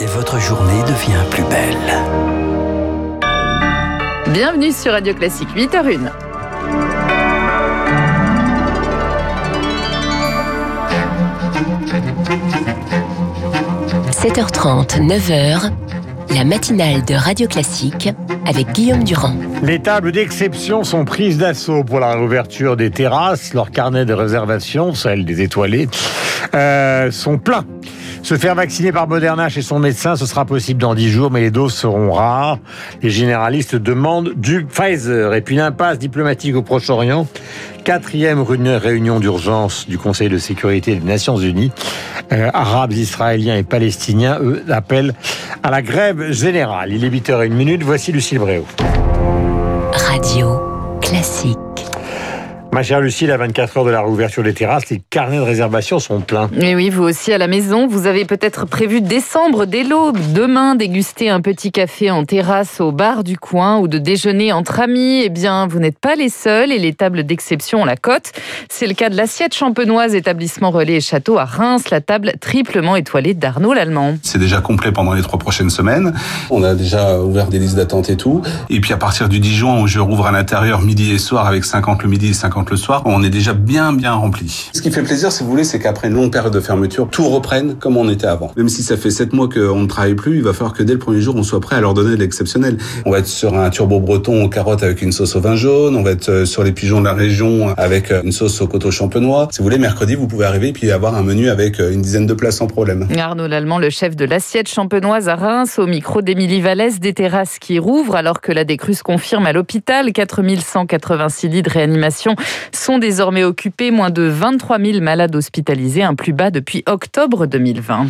et votre journée devient plus belle. Bienvenue sur Radio Classique 8h01. – 7h30, 9h, la matinale de Radio Classique avec Guillaume Durand. Les tables d'exception sont prises d'assaut pour la réouverture des terrasses. Leurs carnets de réservation, celles des étoilés, euh, sont pleins. Se faire vacciner par Moderna chez son médecin, ce sera possible dans 10 jours, mais les doses seront rares. Les généralistes demandent du Pfizer. Et puis l'impasse diplomatique au Proche-Orient. Quatrième réunion d'urgence du Conseil de sécurité des Nations Unies. Euh, Arabes, Israéliens et Palestiniens, eux, appellent à la grève générale. Il est 8h01 Voici Lucille Bréau. Radio classique. Ma chère Lucie, à 24 heures de la réouverture des terrasses, les carnets de réservation sont pleins. Et oui, vous aussi à la maison, vous avez peut-être prévu décembre dès l'aube, demain déguster un petit café en terrasse au bar du coin ou de déjeuner entre amis. Eh bien, vous n'êtes pas les seuls et les tables d'exception ont la cote. C'est le cas de l'assiette champenoise, établissement relais et château à Reims, la table triplement étoilée d'Arnaud Lallemand. C'est déjà complet pendant les trois prochaines semaines. On a déjà ouvert des listes d'attente et tout. Et puis à partir du 10 juin, je rouvre à l'intérieur midi et soir avec 50 le midi et 50 le soir, on est déjà bien bien rempli. Ce qui fait plaisir, si vous voulez, c'est qu'après une longue période de fermeture, tout reprenne comme on était avant. Même si ça fait sept mois qu'on ne travaille plus, il va falloir que dès le premier jour, on soit prêt à leur donner de l'exceptionnel. On va être sur un turbo breton aux carottes avec une sauce au vin jaune, on va être euh, sur les pigeons de la région avec euh, une sauce au coteau champenois. Si vous voulez, mercredi, vous pouvez arriver et puis avoir un menu avec euh, une dizaine de plats sans problème. Arnaud Lallemand, le chef de l'assiette champenoise à Reims, au micro d'Émilie Vallès, des terrasses qui rouvrent alors que la décrue confirme à l'hôpital. 4186 lits de réanimation sont désormais occupés, moins de 23 000 malades hospitalisés, un plus bas depuis octobre 2020.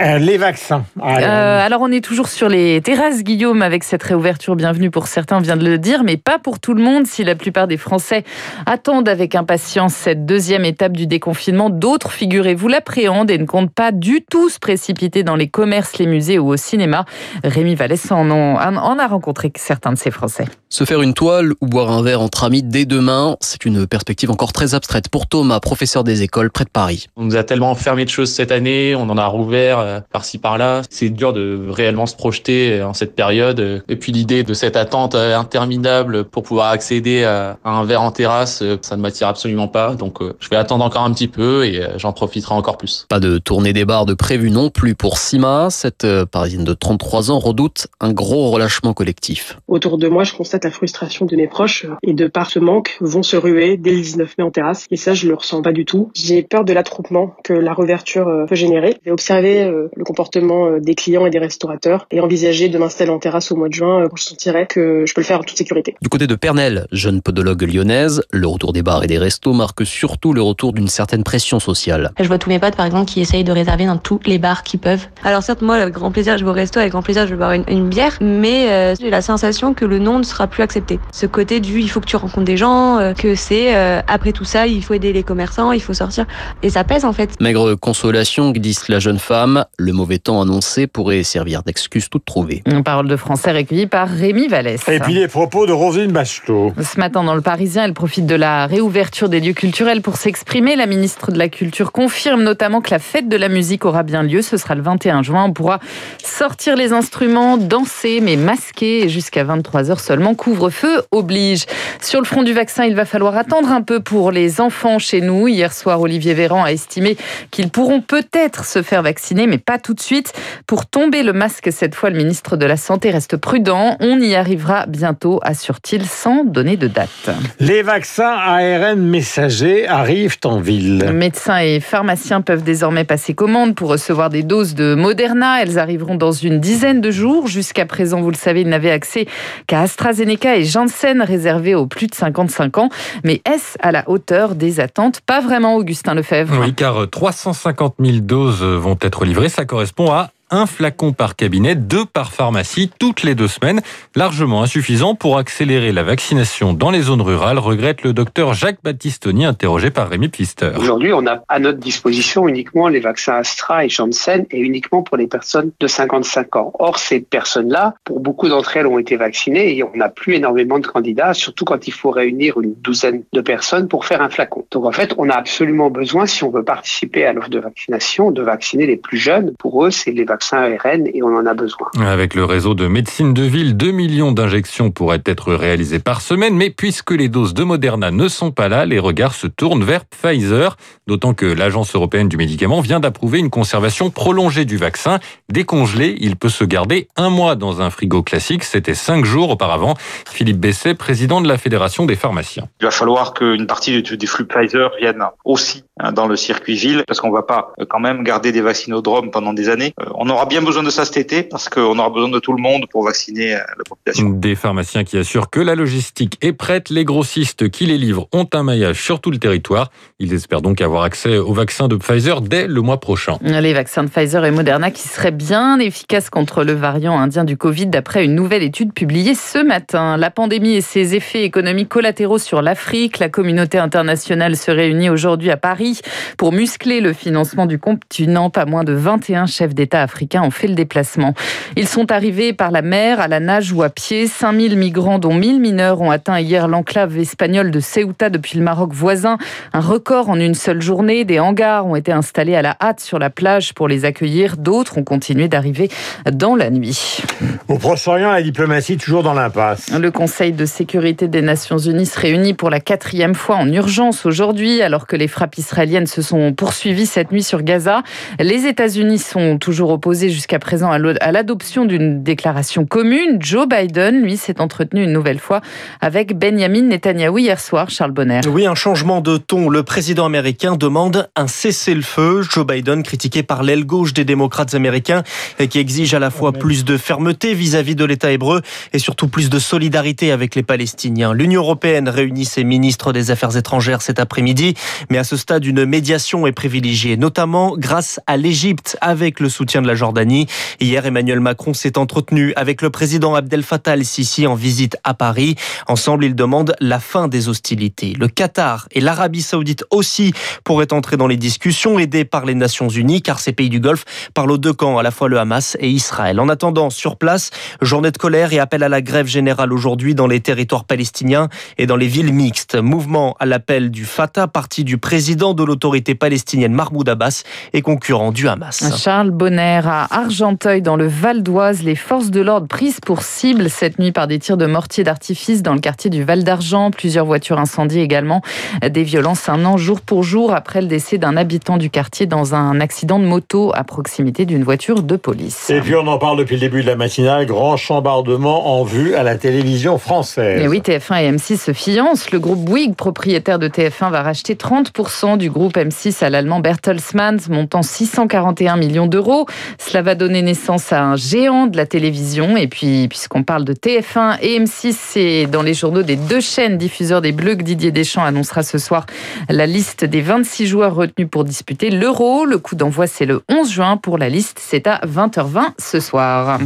Euh, les vaccins. Euh, alors on est toujours sur les terrasses, Guillaume, avec cette réouverture. Bienvenue pour certains, vient de le dire, mais pas pour tout le monde. Si la plupart des Français attendent avec impatience cette deuxième étape du déconfinement, d'autres, figurez-vous, l'appréhendent et ne comptent pas du tout se précipiter dans les commerces, les musées ou au cinéma. Rémi Vallès en, en a rencontré certains de ces Français. Se faire une toile ou boire un verre entre amis dès demain, c'est une perspective encore très abstraite pour Thomas, professeur des écoles près de Paris. On nous a tellement fermé de choses cette année, on en a rouvert euh, par-ci par-là. C'est dur de réellement se projeter en cette période. Et puis l'idée de cette attente euh, interminable pour pouvoir accéder à un verre en terrasse, euh, ça ne m'attire absolument pas. Donc je vais attendre encore un petit peu et j'en profiterai encore plus. Pas de tournée des bars de prévu non plus pour Sima. Cette parisienne de 33 ans redoute un gros relâchement collectif. Autour de moi, je constate la frustration de mes proches et de par ce manque vont se ruer dès le 19 mai en terrasse. Et ça, je le ressens pas du tout. J'ai peur de l'attroupement que la réouverture peut générer. J'ai observé le comportement euh, des clients et des restaurateurs et envisager de m'installer en terrasse au mois de juin quand euh, je sentirais que je peux le faire en toute sécurité. Du côté de Pernel, jeune podologue lyonnaise, le retour des bars et des restos marque surtout le retour d'une certaine pression sociale. Je vois tous mes potes par exemple qui essayent de réserver dans tous les bars qu'ils peuvent. Alors certes moi avec grand plaisir je vais au resto, avec grand plaisir je vais boire une, bière, mais euh, j'ai la sensation que le nom ne sera plus accepté. Ce côté du il faut que tu rencontres des gens, que c'est après tout ça il faut aider les commerçants, il faut sortir et ça pèse en fait. Maigre consolation glisse la jeune femme, le mauvais temps annoncé pourrait servir d'excuse toute trouvée. Une parole de français recueillie par Rémi Vallès. Et puis les propos de Rosine Bachelot. Ce matin dans le Parisien, elle profite de la réouverture des lieux culturels pour s'exprimer. La ministre de la Culture confirme notamment que la fête de la musique aura bien lieu. Ce sera le 21 juin. On pourra sortir les instruments, danser, mais masquer jusqu'à 23h seulement. Couvre-feu oblige. Sur le front du vaccin, il va falloir attendre un peu pour les enfants chez nous. Hier soir, Olivier Véran a estimé qu'ils pourront peut-être se faire vacciner, mais pas tout de suite. Pour tomber le masque, cette fois, le ministre de la Santé reste prudent. On y arrivera bientôt, assure-t-il, sans donner de date. Les vaccins ARN messagers arrivent en ville. Médecins et pharmaciens peuvent désormais passer commande pour recevoir des doses de Moderna. Elles arriveront dans une dizaine de jours. Jusqu'à présent, vous le savez, ils n'avaient accès qu'à AstraZeneca et Janssen réservés aux plus de 55 ans. Mais est-ce à la hauteur des attentes? Pas vraiment, Augustin Lefebvre. Oui, car 350 000 doses vont être livrées. Ça correspond à un flacon par cabinet, deux par pharmacie, toutes les deux semaines, largement insuffisant pour accélérer la vaccination dans les zones rurales, regrette le docteur Jacques Battistoni, interrogé par Rémi Pfister. Aujourd'hui, on a à notre disposition uniquement les vaccins Astra et Janssen et uniquement pour les personnes de 55 ans. Or, ces personnes-là, pour beaucoup d'entre elles, ont été vaccinées et on n'a plus énormément de candidats, surtout quand il faut réunir une douzaine de personnes pour faire un flacon. Donc, en fait, on a absolument besoin, si on veut participer à l'offre de vaccination, de vacciner les plus jeunes. Pour eux, c'est les vaccins vaccin ARN et on en a besoin. Avec le réseau de médecine de ville, 2 millions d'injections pourraient être réalisées par semaine, mais puisque les doses de Moderna ne sont pas là, les regards se tournent vers Pfizer, d'autant que l'Agence européenne du médicament vient d'approuver une conservation prolongée du vaccin. Décongelé, il peut se garder un mois dans un frigo classique, c'était cinq jours auparavant. Philippe Besset, président de la Fédération des pharmaciens. Il va falloir qu'une partie des flux Pfizer viennent aussi hein, dans le circuit ville, parce qu'on va pas euh, quand même garder des vaccinodromes pendant des années. Euh, on aura bien besoin de ça cet été, parce qu'on aura besoin de tout le monde pour vacciner euh, la population. Des pharmaciens qui assurent que la logistique est prête, les grossistes qui les livrent ont un maillage sur tout le territoire. Ils espèrent donc avoir accès au vaccin de Pfizer dès le mois prochain. Les vaccins de Pfizer et Moderna qui seraient bien efficaces contre le variant indien du Covid d'après une nouvelle étude publiée ce matin. La pandémie et ses effets économiques collatéraux sur l'Afrique, la communauté internationale se réunit aujourd'hui à Paris pour muscler le financement du continent. Pas moins de 21 chefs d'État africains ont fait le déplacement. Ils sont arrivés par la mer, à la nage ou à pied. 5000 migrants, dont 1000 mineurs, ont atteint hier l'enclave espagnole de Ceuta depuis le Maroc voisin. Un record en une seule journée. Des hangars ont été installés à la hâte sur la plage pour les accueillir. D'autres ont continué d'arriver dans la nuit. Au Proche-Orient, la diplomatie toujours dans l'impasse. Le Conseil de sécurité des Nations Unies se réunit pour la quatrième fois en urgence aujourd'hui, alors que les frappes israéliennes se sont poursuivies cette nuit sur Gaza. Les États-Unis sont toujours opposés jusqu'à présent à l'adoption d'une déclaration commune. Joe Biden, lui, s'est entretenu une nouvelle fois avec Benjamin Netanyahu hier soir, Charles Bonner. Oui, un changement de ton. Le président américain demande un cessez-le-feu. Joe Biden, critiqué par l'aile gauche des démocrates américains, qui exige à la fois plus de fermeté vis-à-vis de l'État hébreu et surtout plus de solidarité avec les Palestiniens. L'Union européenne réunit ses ministres des Affaires étrangères cet après-midi, mais à ce stade, une médiation est privilégiée, notamment grâce à l'Égypte, avec le soutien de la Jordanie. Hier, Emmanuel Macron s'est entretenu avec le président Abdel Fattah el-Sisi en visite à Paris. Ensemble, ils demandent la fin des hostilités. Le Qatar et l'Arabie saoudite aussi pourraient entrer dans les discussions, aidés par les Nations unies, car ces pays du Golfe parlent aux deux camps, à la fois le Hamas et Israël. En attendant, sur place, journée de colère et appel à la grève générale aujourd'hui dans les territoires palestiniens et dans les villes mixtes. Mouvement à l'appel du Fatah, parti du président de l'autorité palestinienne Mahmoud Abbas et concurrent du Hamas. Charles Bonner à Argenteuil dans le Val d'Oise, les forces de l'ordre prises pour cible cette nuit par des tirs de mortier d'artifice dans le quartier du Val d'Argent. Plusieurs voitures incendiées également. Des violences un an jour pour jour après le décès d'un habitant du quartier dans un accident de moto à proximité d'une voiture de police. Et puis on en parle depuis le début de la matinale, grand chambardement en vue à la télévision française. Et oui, TF1 et M6 se fiancent. Le groupe Bouygues, propriétaire de TF1, va racheter 30% du groupe M6 à l'allemand Bertelsmann, montant 641 millions d'euros. Cela va donner naissance à un géant de la télévision. Et puis, puisqu'on parle de TF1 et M6, c'est dans les journaux des deux chaînes diffuseurs des Bleus que Didier Deschamps annoncera ce soir la liste des 26 joueurs retenus pour disputer l'Euro. Le coup d'envoi, c'est le 11 juin. Pour la liste, c'est à 20h20 ce soir.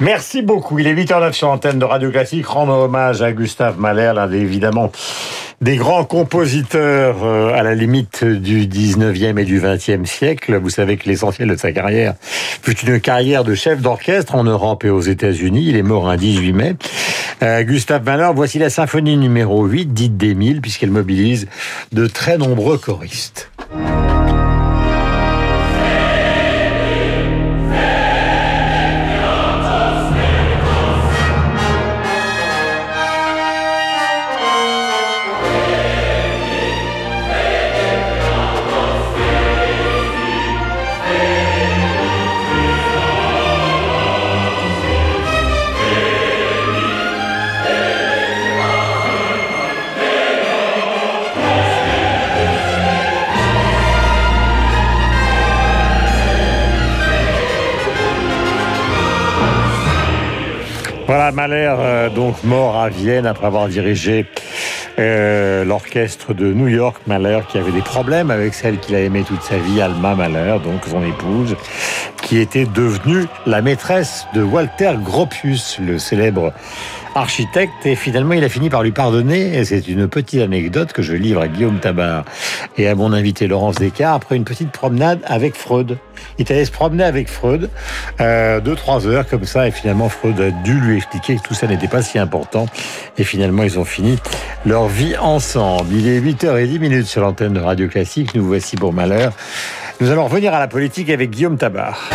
Merci beaucoup. Il est 8h09 sur l'antenne de Radio Classique. Rendre hommage à Gustave Mahler, l'un évidemment des grands compositeurs euh, à la limite du 19e et du 20e siècle. Vous savez que l'essentiel de sa carrière fut une carrière de chef d'orchestre en Europe et aux États-Unis. Il est mort un 18 mai. Euh, Gustave Mahler, voici la symphonie numéro 8, dite d'Émile, puisqu'elle mobilise de très nombreux choristes. Mahler, euh, donc mort à Vienne après avoir dirigé euh, l'orchestre de New York, Mahler, qui avait des problèmes avec celle qu'il a aimée toute sa vie, Alma Mahler, donc son épouse, qui était devenue la maîtresse de Walter Gropius, le célèbre architecte et finalement il a fini par lui pardonner et c'est une petite anecdote que je livre à Guillaume Tabar et à mon invité Laurence Descartes après une petite promenade avec Freud. Il allé se promener avec Freud euh, deux trois heures comme ça et finalement Freud a dû lui expliquer que tout ça n'était pas si important et finalement ils ont fini leur vie ensemble. Il est 8h10 minutes sur l'antenne de Radio Classique. Nous voici pour malheur. Nous allons revenir à la politique avec Guillaume Tabar.